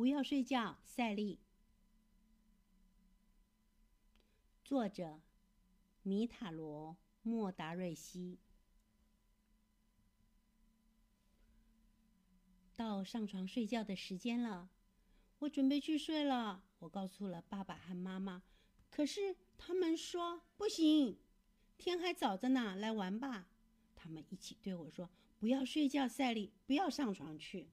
不要睡觉，赛利。作者：米塔罗·莫达瑞西。到上床睡觉的时间了，我准备去睡了。我告诉了爸爸和妈妈，可是他们说不行，天还早着呢，来玩吧。他们一起对我说：“不要睡觉，赛利，不要上床去。”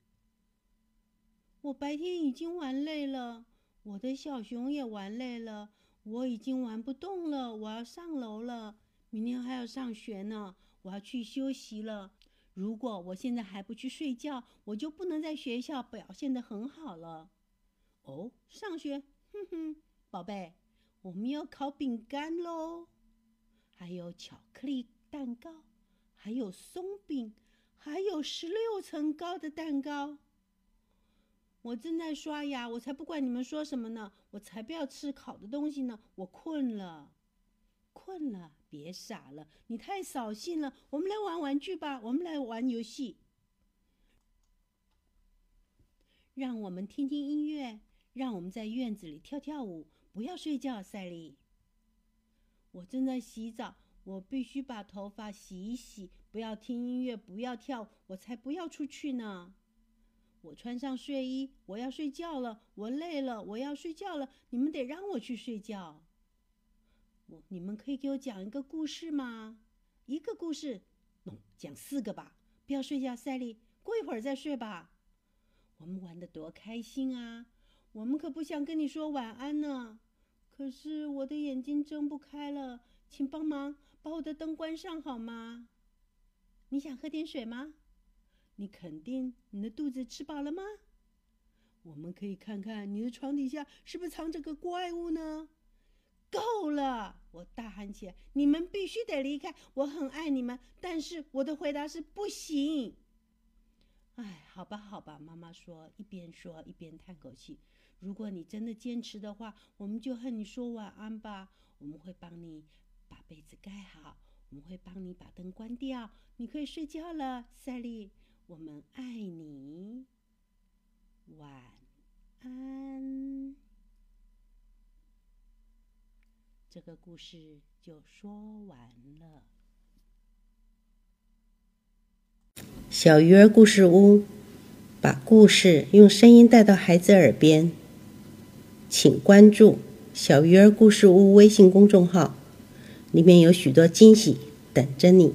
我白天已经玩累了，我的小熊也玩累了，我已经玩不动了。我要上楼了，明天还要上学呢，我要去休息了。如果我现在还不去睡觉，我就不能在学校表现得很好了。哦，上学，哼哼，宝贝，我们要烤饼干喽，还有巧克力蛋糕，还有松饼，还有十六层高的蛋糕。我正在刷牙，我才不管你们说什么呢，我才不要吃烤的东西呢，我困了。困了，别傻了，你太扫兴了。我们来玩玩具吧，我们来玩游戏。让我们听听音乐，让我们在院子里跳跳舞。不要睡觉，赛利。我正在洗澡，我必须把头发洗一洗。不要听音乐，不要跳，我才不要出去呢。我穿上睡衣，我要睡觉了。我累了，我要睡觉了。你们得让我去睡觉。我，你们可以给我讲一个故事吗？一个故事，讲四个吧。不要睡觉，赛利，过一会儿再睡吧。我们玩的多开心啊！我们可不想跟你说晚安呢。可是我的眼睛睁不开了，请帮忙把我的灯关上好吗？你想喝点水吗？你肯定你的肚子吃饱了吗？我们可以看看你的床底下是不是藏着个怪物呢？够了！我大喊起来：“你们必须得离开！我很爱你们，但是我的回答是不行。”哎，好吧，好吧，妈妈说，一边说一边叹口气。如果你真的坚持的话，我们就和你说晚安吧。我们会帮你把被子盖好，我们会帮你把灯关掉。你可以睡觉了，赛利。我们爱你，晚安。这个故事就说完了。小鱼儿故事屋，把故事用声音带到孩子耳边。请关注“小鱼儿故事屋”微信公众号，里面有许多惊喜等着你。